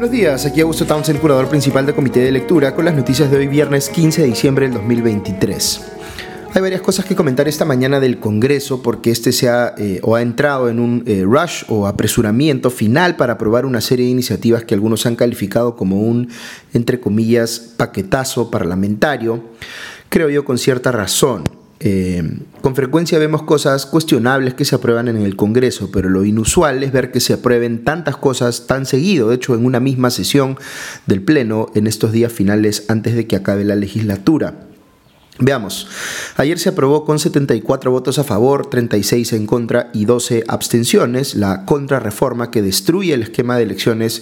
Buenos días, aquí Augusto Townsend, curador principal del Comité de Lectura, con las noticias de hoy viernes 15 de diciembre del 2023. Hay varias cosas que comentar esta mañana del Congreso porque este se ha eh, o ha entrado en un eh, rush o apresuramiento final para aprobar una serie de iniciativas que algunos han calificado como un, entre comillas, paquetazo parlamentario, creo yo con cierta razón. Eh, con frecuencia vemos cosas cuestionables que se aprueban en el Congreso, pero lo inusual es ver que se aprueben tantas cosas tan seguido, de hecho en una misma sesión del Pleno en estos días finales antes de que acabe la legislatura. Veamos, ayer se aprobó con 74 votos a favor, 36 en contra y 12 abstenciones la contrarreforma que destruye el esquema de elecciones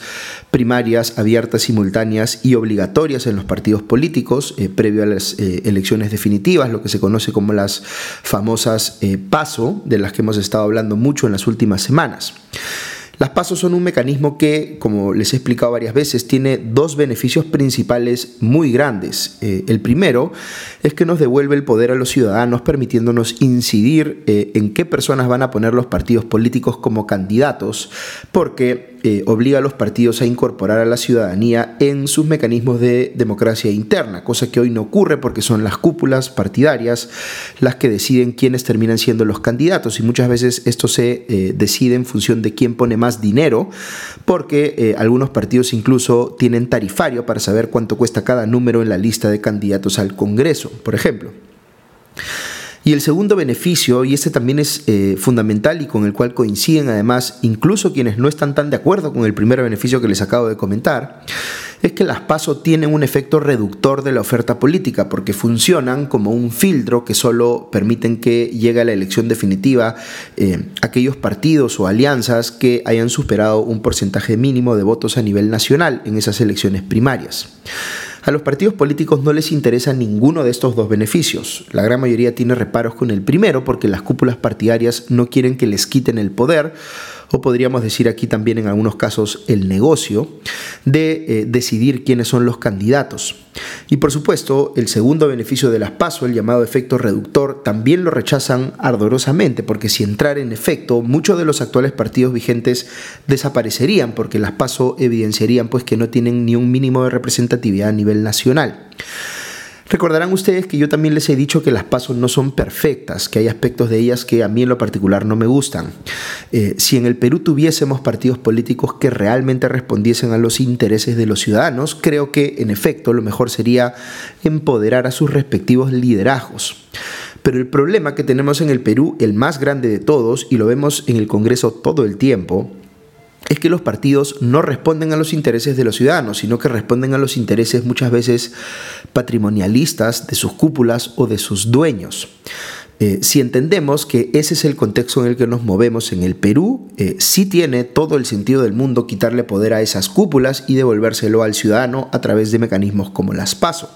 primarias abiertas, simultáneas y obligatorias en los partidos políticos eh, previo a las eh, elecciones definitivas, lo que se conoce como las famosas eh, PASO, de las que hemos estado hablando mucho en las últimas semanas. Las pasos son un mecanismo que, como les he explicado varias veces, tiene dos beneficios principales muy grandes. Eh, el primero es que nos devuelve el poder a los ciudadanos, permitiéndonos incidir eh, en qué personas van a poner los partidos políticos como candidatos, porque eh, obliga a los partidos a incorporar a la ciudadanía en sus mecanismos de democracia interna, cosa que hoy no ocurre porque son las cúpulas partidarias las que deciden quiénes terminan siendo los candidatos y muchas veces esto se eh, decide en función de quién pone más dinero, porque eh, algunos partidos incluso tienen tarifario para saber cuánto cuesta cada número en la lista de candidatos al Congreso, por ejemplo. Y el segundo beneficio, y este también es eh, fundamental y con el cual coinciden además incluso quienes no están tan de acuerdo con el primer beneficio que les acabo de comentar, es que las PASO tienen un efecto reductor de la oferta política porque funcionan como un filtro que solo permiten que llegue a la elección definitiva eh, aquellos partidos o alianzas que hayan superado un porcentaje mínimo de votos a nivel nacional en esas elecciones primarias. A los partidos políticos no les interesa ninguno de estos dos beneficios. La gran mayoría tiene reparos con el primero porque las cúpulas partidarias no quieren que les quiten el poder o podríamos decir aquí también en algunos casos el negocio, de eh, decidir quiénes son los candidatos. Y por supuesto, el segundo beneficio de las PASO, el llamado efecto reductor, también lo rechazan ardorosamente, porque si entrara en efecto, muchos de los actuales partidos vigentes desaparecerían, porque las PASO evidenciarían pues, que no tienen ni un mínimo de representatividad a nivel nacional. Recordarán ustedes que yo también les he dicho que las pasos no son perfectas, que hay aspectos de ellas que a mí en lo particular no me gustan. Eh, si en el Perú tuviésemos partidos políticos que realmente respondiesen a los intereses de los ciudadanos, creo que en efecto lo mejor sería empoderar a sus respectivos liderazgos. Pero el problema que tenemos en el Perú, el más grande de todos, y lo vemos en el Congreso todo el tiempo, es que los partidos no responden a los intereses de los ciudadanos, sino que responden a los intereses muchas veces patrimonialistas de sus cúpulas o de sus dueños. Eh, si entendemos que ese es el contexto en el que nos movemos en el Perú, eh, sí tiene todo el sentido del mundo quitarle poder a esas cúpulas y devolvérselo al ciudadano a través de mecanismos como las PASO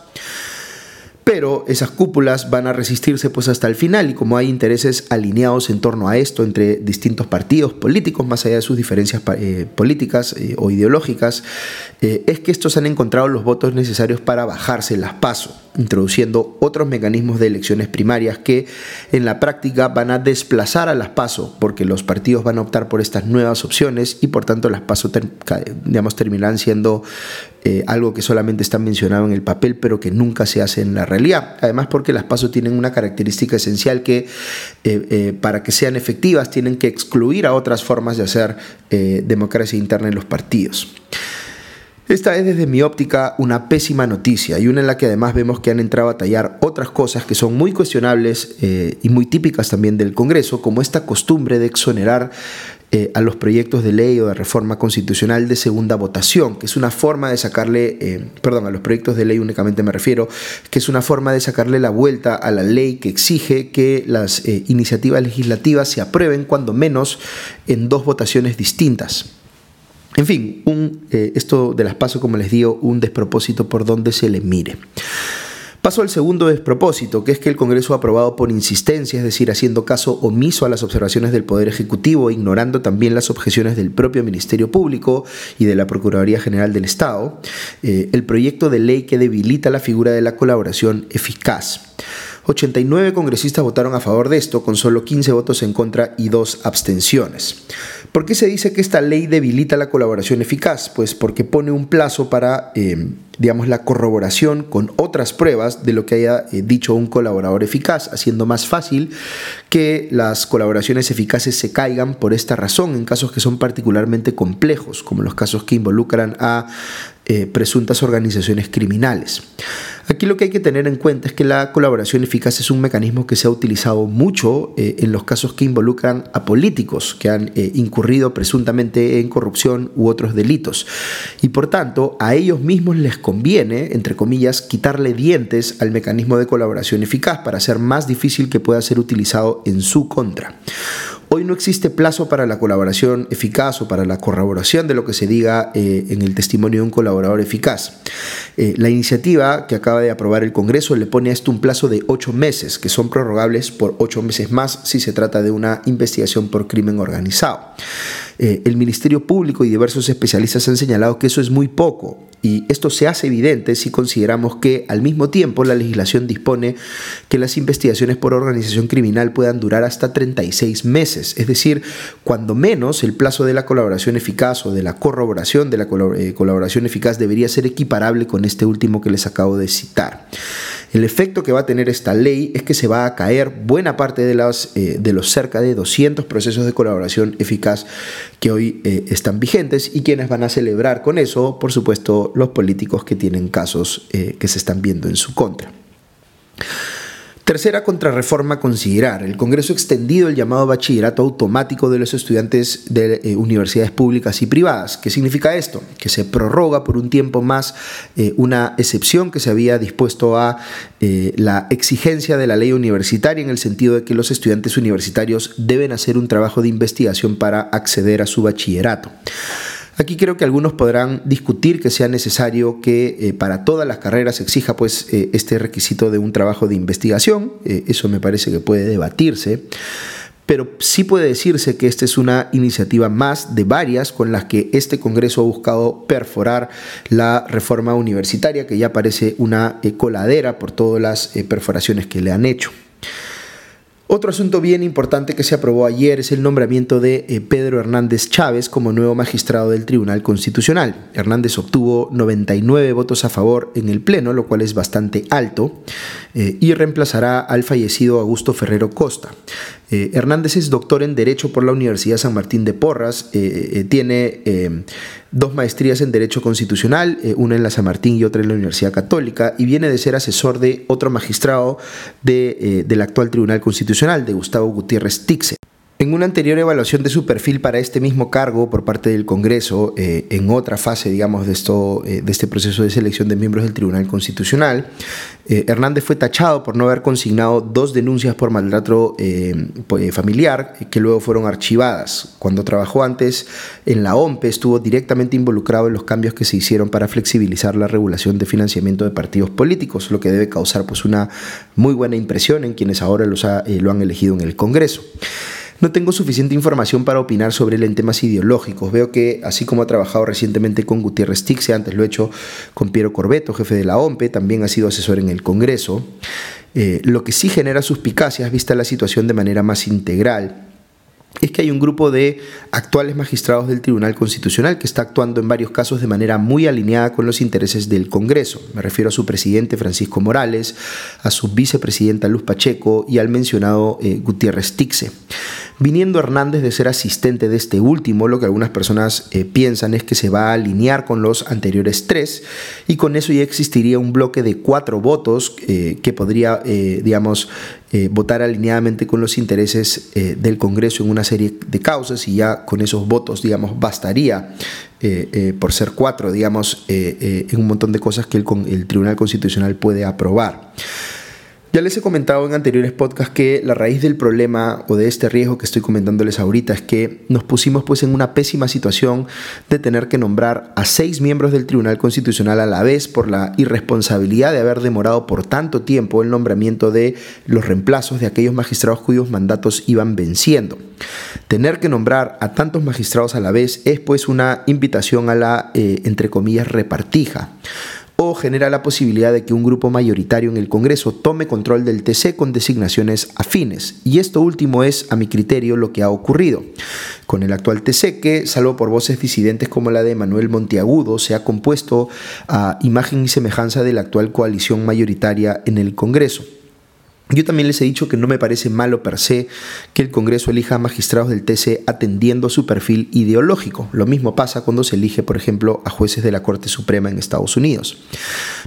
pero esas cúpulas van a resistirse pues hasta el final y como hay intereses alineados en torno a esto entre distintos partidos políticos más allá de sus diferencias eh, políticas eh, o ideológicas eh, es que estos han encontrado los votos necesarios para bajarse las pasos introduciendo otros mecanismos de elecciones primarias que en la práctica van a desplazar a las PASO, porque los partidos van a optar por estas nuevas opciones y por tanto las PASO digamos, terminarán siendo eh, algo que solamente está mencionado en el papel, pero que nunca se hace en la realidad. Además, porque las PASO tienen una característica esencial que eh, eh, para que sean efectivas tienen que excluir a otras formas de hacer democracia interna en los partidos. Esta es desde mi óptica una pésima noticia y una en la que además vemos que han entrado a tallar otras cosas que son muy cuestionables y muy típicas también del Congreso, como esta costumbre de exonerar eh, a los proyectos de ley o de reforma constitucional de segunda votación, que es una forma de sacarle, eh, perdón, a los proyectos de ley únicamente me refiero, que es una forma de sacarle la vuelta a la ley que exige que las iniciativas legislativas se aprueben cuando menos en dos votaciones distintas. En fin, un, eh, esto de las paso, como les digo, un despropósito por donde se le mire. Paso al segundo despropósito, que es que el Congreso ha aprobado por insistencia, es decir, haciendo caso omiso a las observaciones del Poder Ejecutivo, ignorando también las objeciones del propio Ministerio Público y de la Procuraduría General del Estado, eh, el proyecto de ley que debilita la figura de la colaboración eficaz. 89 congresistas votaron a favor de esto, con solo 15 votos en contra y dos abstenciones. ¿Por qué se dice que esta ley debilita la colaboración eficaz? Pues porque pone un plazo para, eh, digamos, la corroboración con otras pruebas de lo que haya eh, dicho un colaborador eficaz, haciendo más fácil que las colaboraciones eficaces se caigan por esta razón en casos que son particularmente complejos, como los casos que involucran a eh, presuntas organizaciones criminales. Aquí lo que hay que tener en cuenta es que la colaboración eficaz es un mecanismo que se ha utilizado mucho eh, en los casos que involucran a políticos que han eh, incurrido presuntamente en corrupción u otros delitos. Y por tanto, a ellos mismos les conviene, entre comillas, quitarle dientes al mecanismo de colaboración eficaz para hacer más difícil que pueda ser utilizado en su contra. Hoy no existe plazo para la colaboración eficaz o para la corroboración de lo que se diga eh, en el testimonio de un colaborador eficaz. Eh, la iniciativa que acaba de aprobar el Congreso le pone a esto un plazo de ocho meses, que son prorrogables por ocho meses más si se trata de una investigación por crimen organizado. Eh, el Ministerio Público y diversos especialistas han señalado que eso es muy poco y esto se hace evidente si consideramos que al mismo tiempo la legislación dispone que las investigaciones por organización criminal puedan durar hasta 36 meses, es decir, cuando menos el plazo de la colaboración eficaz o de la corroboración de la eh, colaboración eficaz debería ser equiparable con este último que les acabo de citar. El efecto que va a tener esta ley es que se va a caer buena parte de, las, eh, de los cerca de 200 procesos de colaboración eficaz que hoy eh, están vigentes y quienes van a celebrar con eso, por supuesto, los políticos que tienen casos eh, que se están viendo en su contra. Tercera contrarreforma a considerar. El Congreso extendido el llamado bachillerato automático de los estudiantes de eh, universidades públicas y privadas. ¿Qué significa esto? Que se prorroga por un tiempo más eh, una excepción que se había dispuesto a eh, la exigencia de la ley universitaria en el sentido de que los estudiantes universitarios deben hacer un trabajo de investigación para acceder a su bachillerato. Aquí creo que algunos podrán discutir que sea necesario que eh, para todas las carreras exija pues eh, este requisito de un trabajo de investigación. Eh, eso me parece que puede debatirse. Pero sí puede decirse que esta es una iniciativa más de varias con las que este Congreso ha buscado perforar la reforma universitaria, que ya parece una coladera por todas las perforaciones que le han hecho. Otro asunto bien importante que se aprobó ayer es el nombramiento de eh, Pedro Hernández Chávez como nuevo magistrado del Tribunal Constitucional. Hernández obtuvo 99 votos a favor en el Pleno, lo cual es bastante alto, eh, y reemplazará al fallecido Augusto Ferrero Costa. Eh, Hernández es doctor en Derecho por la Universidad San Martín de Porras, eh, eh, tiene dos maestrías en Derecho Constitucional, una en la San Martín y otra en la Universidad Católica, y viene de ser asesor de otro magistrado del actual Tribunal Constitucional, de Gustavo Gutiérrez Tixe. En una anterior evaluación de su perfil para este mismo cargo por parte del Congreso, eh, en otra fase, digamos, de, esto, eh, de este proceso de selección de miembros del Tribunal Constitucional, eh, Hernández fue tachado por no haber consignado dos denuncias por maltrato familiar que luego fueron archivadas. Cuando trabajó antes en la OMPE, estuvo directamente involucrado en los cambios que se hicieron para flexibilizar la regulación de financiamiento de partidos políticos, lo que debe causar pues, una muy buena impresión en quienes ahora los lo han elegido en el Congreso. No tengo suficiente información para opinar sobre él en temas ideológicos. Veo que, así como ha trabajado recientemente con Gutiérrez Tixe, antes lo he hecho con Piero Corbeto, jefe de la OMPE, también ha sido asesor en el Congreso. Eh, lo que sí genera suspicacias, vista la situación de manera más integral, es que hay un grupo de actuales magistrados del Tribunal Constitucional que está actuando en varios casos de manera muy alineada con los intereses del Congreso. Me refiero a su presidente Francisco Morales, a su vicepresidenta Luz Pacheco y al mencionado eh, Gutiérrez Tixe. Viniendo Hernández de ser asistente de este último, lo que algunas personas eh, piensan es que se va a alinear con los anteriores tres y con eso ya existiría un bloque de cuatro votos eh, que podría, digamos, votar alineadamente con los intereses del Congreso en una serie de causas y ya con esos votos, digamos, bastaría por ser cuatro, digamos, en un montón de cosas que el, el Tribunal Constitucional puede aprobar. Ya les he comentado en anteriores podcasts que la raíz del problema o de este riesgo que estoy comentándoles ahorita es que nos pusimos pues en una pésima situación de tener que nombrar a seis miembros del Tribunal Constitucional a la vez por la irresponsabilidad de haber demorado por tanto tiempo el nombramiento de los reemplazos de aquellos magistrados cuyos mandatos iban venciendo. Tener que nombrar a tantos magistrados a la vez es pues una invitación a la, eh, entre comillas, repartija. Genera la posibilidad de que un grupo mayoritario en el Congreso tome control del TC con designaciones afines. Y esto último es, a mi criterio, lo que ha ocurrido. Con el actual TC, que, salvo por voces disidentes como la de Manuel Monteagudo, se ha compuesto a imagen y semejanza de la actual coalición mayoritaria en el Congreso. Yo también les he dicho que no me parece malo per se que el Congreso elija magistrados del TC atendiendo a su perfil ideológico. Lo mismo pasa cuando se elige, por ejemplo, a jueces de la Corte Suprema en Estados Unidos.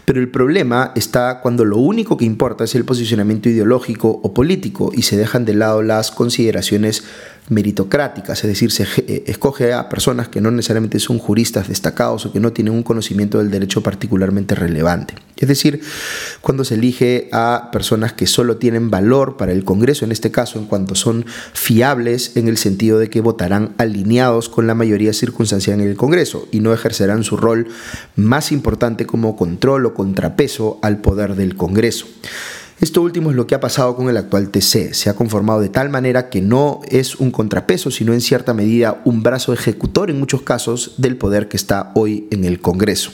Pero el problema está cuando lo único que importa es el posicionamiento ideológico o político y se dejan de lado las consideraciones meritocráticas, es decir, se eh, escoge a personas que no necesariamente son juristas destacados o que no tienen un conocimiento del derecho particularmente relevante. Es decir, cuando se elige a personas que solo tienen valor para el Congreso, en este caso, en cuanto son fiables en el sentido de que votarán alineados con la mayoría circunstancial en el Congreso y no ejercerán su rol más importante como control o contrapeso al poder del Congreso. Esto último es lo que ha pasado con el actual TC. Se ha conformado de tal manera que no es un contrapeso, sino en cierta medida un brazo ejecutor en muchos casos del poder que está hoy en el Congreso.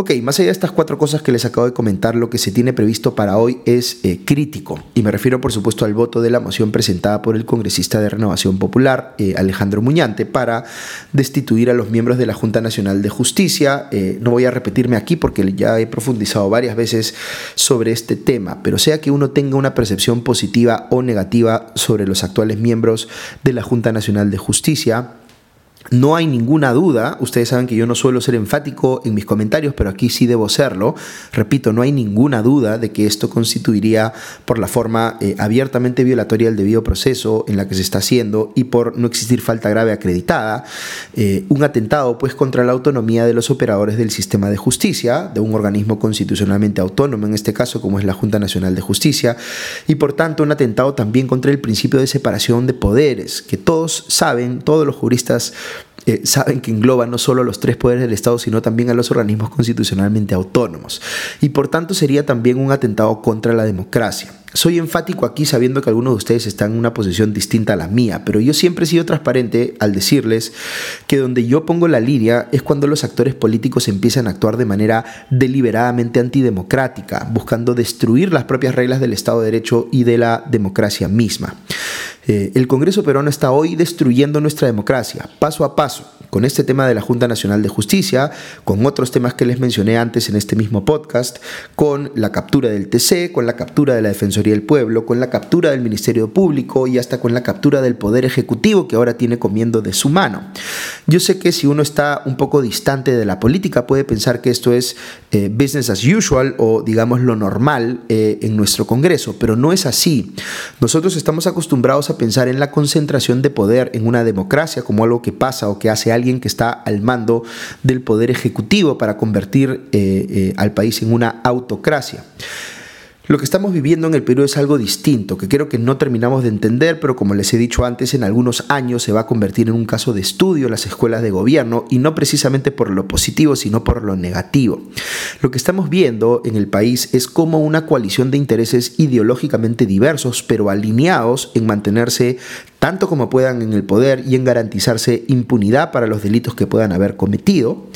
Ok, más allá de estas cuatro cosas que les acabo de comentar, lo que se tiene previsto para hoy es eh, crítico. Y me refiero, por supuesto, al voto de la moción presentada por el congresista de Renovación Popular, eh, Alejandro Muñante, para destituir a los miembros de la Junta Nacional de Justicia. Eh, no voy a repetirme aquí porque ya he profundizado varias veces sobre este tema, pero sea que uno tenga una percepción positiva o negativa sobre los actuales miembros de la Junta Nacional de Justicia, no hay ninguna duda, ustedes saben que yo no suelo ser enfático en mis comentarios, pero aquí sí debo serlo. Repito, no hay ninguna duda de que esto constituiría por la forma eh, abiertamente violatoria del debido proceso en la que se está haciendo y por no existir falta grave acreditada, eh, un atentado pues contra la autonomía de los operadores del sistema de justicia, de un organismo constitucionalmente autónomo, en este caso como es la Junta Nacional de Justicia, y por tanto un atentado también contra el principio de separación de poderes, que todos saben, todos los juristas eh, saben que engloba no solo a los tres poderes del Estado, sino también a los organismos constitucionalmente autónomos. Y por tanto sería también un atentado contra la democracia. Soy enfático aquí sabiendo que algunos de ustedes están en una posición distinta a la mía, pero yo siempre he sido transparente al decirles que donde yo pongo la línea es cuando los actores políticos empiezan a actuar de manera deliberadamente antidemocrática, buscando destruir las propias reglas del Estado de Derecho y de la democracia misma. Eh, el Congreso peruano está hoy destruyendo nuestra democracia, paso a paso, con este tema de la Junta Nacional de Justicia, con otros temas que les mencioné antes en este mismo podcast, con la captura del TC, con la captura de la Defensoría del Pueblo, con la captura del Ministerio Público y hasta con la captura del Poder Ejecutivo que ahora tiene comiendo de su mano. Yo sé que si uno está un poco distante de la política puede pensar que esto es eh, business as usual o digamos lo normal eh, en nuestro Congreso, pero no es así. Nosotros estamos acostumbrados a pensar en la concentración de poder en una democracia como algo que pasa o que hace alguien que está al mando del poder ejecutivo para convertir eh, eh, al país en una autocracia. Lo que estamos viviendo en el Perú es algo distinto, que creo que no terminamos de entender, pero como les he dicho antes, en algunos años se va a convertir en un caso de estudio en las escuelas de gobierno, y no precisamente por lo positivo, sino por lo negativo. Lo que estamos viendo en el país es como una coalición de intereses ideológicamente diversos, pero alineados en mantenerse tanto como puedan en el poder y en garantizarse impunidad para los delitos que puedan haber cometido,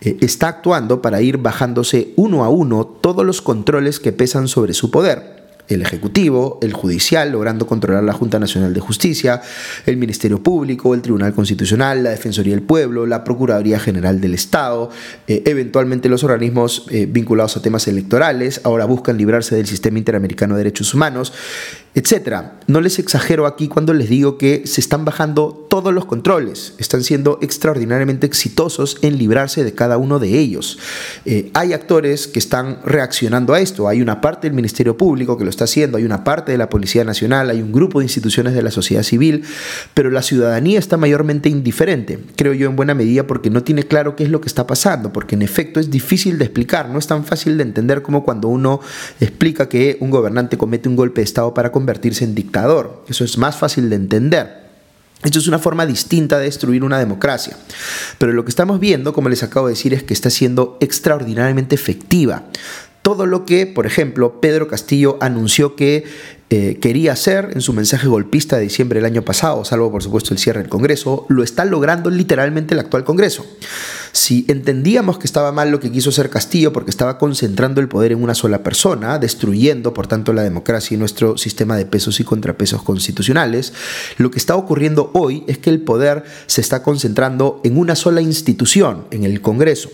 eh, está actuando para ir bajándose uno a uno todos los controles que pesan sobre su poder. El Ejecutivo, el Judicial, logrando controlar la Junta Nacional de Justicia, el Ministerio Público, el Tribunal Constitucional, la Defensoría del Pueblo, la Procuraduría General del Estado, eh, eventualmente los organismos eh, vinculados a temas electorales, ahora buscan librarse del Sistema Interamericano de Derechos Humanos, etcétera. No les exagero aquí cuando les digo que se están bajando todos los controles, están siendo extraordinariamente exitosos en librarse de cada uno de ellos. Eh, hay actores que están reaccionando a esto, hay una parte del Ministerio Público que lo está haciendo, hay una parte de la Policía Nacional, hay un grupo de instituciones de la sociedad civil, pero la ciudadanía está mayormente indiferente, creo yo en buena medida porque no tiene claro qué es lo que está pasando, porque en efecto es difícil de explicar, no es tan fácil de entender como cuando uno explica que un gobernante comete un golpe de Estado para convertirse en dictador, eso es más fácil de entender. Esto es una forma distinta de destruir una democracia. Pero lo que estamos viendo, como les acabo de decir, es que está siendo extraordinariamente efectiva todo lo que, por ejemplo, Pedro Castillo anunció que eh, quería hacer en su mensaje golpista de diciembre del año pasado, salvo por supuesto el cierre del Congreso, lo está logrando literalmente el actual Congreso. Si entendíamos que estaba mal lo que quiso hacer Castillo porque estaba concentrando el poder en una sola persona, destruyendo por tanto la democracia y nuestro sistema de pesos y contrapesos constitucionales, lo que está ocurriendo hoy es que el poder se está concentrando en una sola institución, en el Congreso.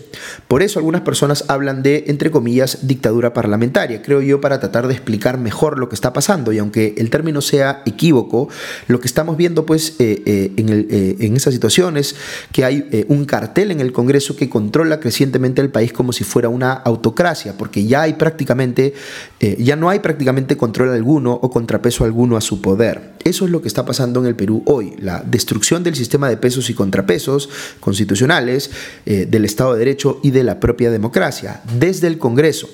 Por eso algunas personas hablan de, entre comillas, dictadura parlamentaria, creo yo, para tratar de explicar mejor lo que está pasando y aunque el término sea equívoco, lo que estamos viendo pues eh, eh, en, eh, en esa situación es que hay un cartel en el Congreso que controla crecientemente el país como si fuera una autocracia, porque ya hay prácticamente, ya no hay prácticamente control alguno o contrapeso alguno a su poder. Eso es lo que está pasando en el Perú hoy, la destrucción del sistema de pesos y contrapesos constitucionales, del Estado de Derecho y de la propia democracia, desde el Congreso.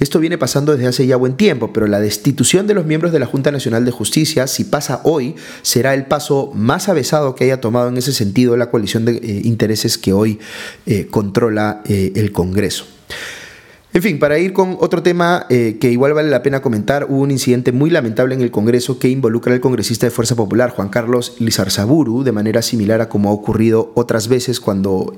Esto viene pasando desde hace ya buen tiempo, pero la destitución de los miembros de la Junta Nacional de Justicia, si pasa hoy, será el paso más avesado que haya tomado en ese sentido la coalición de eh, intereses que hoy eh, controla eh, el Congreso. En fin, para ir con otro tema que igual vale la pena comentar, hubo un incidente muy lamentable en el Congreso que involucra al congresista de Fuerza Popular, Juan Carlos Lizarzaburu, de manera similar a como ha ocurrido otras veces cuando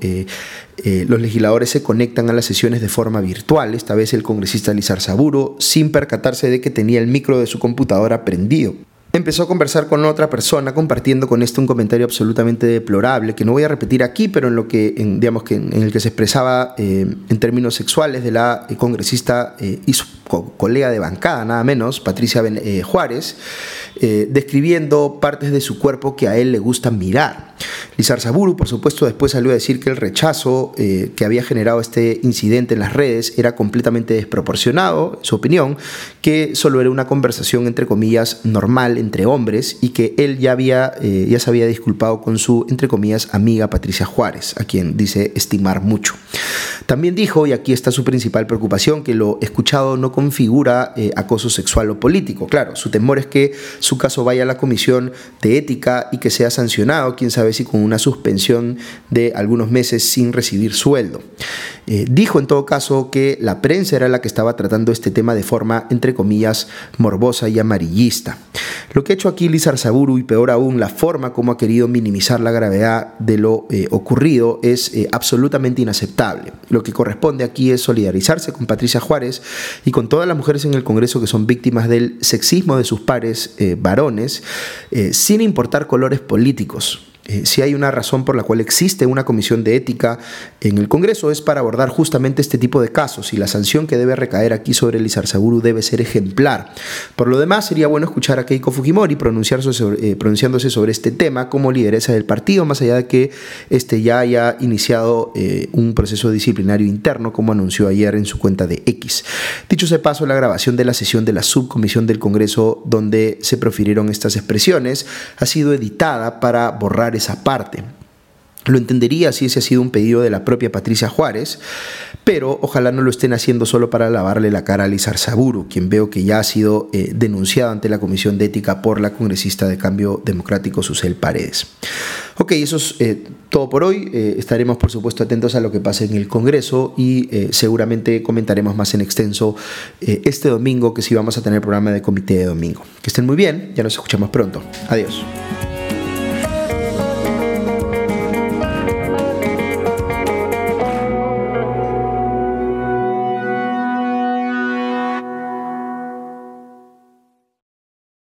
los legisladores se conectan a las sesiones de forma virtual. Esta vez el congresista Lizarzaburu, sin percatarse de que tenía el micro de su computadora prendido empezó a conversar con otra persona compartiendo con este un comentario absolutamente deplorable que no voy a repetir aquí, pero en lo que digamos que en el que se expresaba eh, en términos sexuales de la eh, congresista eh, y su colega de bancada, nada menos, Patricia Juárez, describiendo partes de su cuerpo que a él le gusta mirar. Lizarzaburu, por supuesto, después salió a decir que el rechazo eh, que había generado este incidente en las redes era completamente desproporcionado, en su opinión, que solo era una conversación entre comillas normal entre hombres y que él ya, había, eh, ya se había disculpado con su, entre comillas, amiga Patricia Juárez, a quien dice estimar mucho. También dijo, y aquí está su principal preocupación, que lo escuchado no configura eh, acoso sexual o político. Claro, su temor es que su caso vaya a la comisión de ética y que sea sancionado, quién sabe si con una suspensión de algunos meses sin recibir sueldo. Eh, dijo en todo caso que la prensa era la que estaba tratando este tema de forma, entre comillas, morbosa y amarillista. Lo que ha hecho aquí Lizar Saburu y peor aún la forma como ha querido minimizar la gravedad de lo eh, ocurrido es eh, absolutamente inaceptable. Lo que corresponde aquí es solidarizarse con Patricia Juárez y con todas las mujeres en el Congreso que son víctimas del sexismo de sus pares varones, sin importar colores políticos. Eh, si hay una razón por la cual existe una comisión de ética en el Congreso es para abordar justamente este tipo de casos y la sanción que debe recaer aquí sobre el Izarzaburu debe ser ejemplar. Por lo demás, sería bueno escuchar a Keiko Fujimori pronunciarse eh, pronunciándose sobre este tema como lideresa del partido, más allá de que este ya haya iniciado eh, un proceso disciplinario interno, como anunció ayer en su cuenta de X. Dicho se paso, la grabación de la sesión de la subcomisión del Congreso donde se profirieron estas expresiones ha sido editada para borrar esa parte. Lo entendería si ese ha sido un pedido de la propia Patricia Juárez, pero ojalá no lo estén haciendo solo para lavarle la cara a Lizar Saburu, quien veo que ya ha sido eh, denunciado ante la Comisión de Ética por la congresista de Cambio Democrático Susel Paredes. Ok, eso es eh, todo por hoy. Eh, estaremos, por supuesto, atentos a lo que pase en el Congreso y seguramente comentaremos más en extenso este domingo, que sí vamos a tener programa de comité de domingo. Que estén muy bien, ya nos escuchamos pronto. Adiós.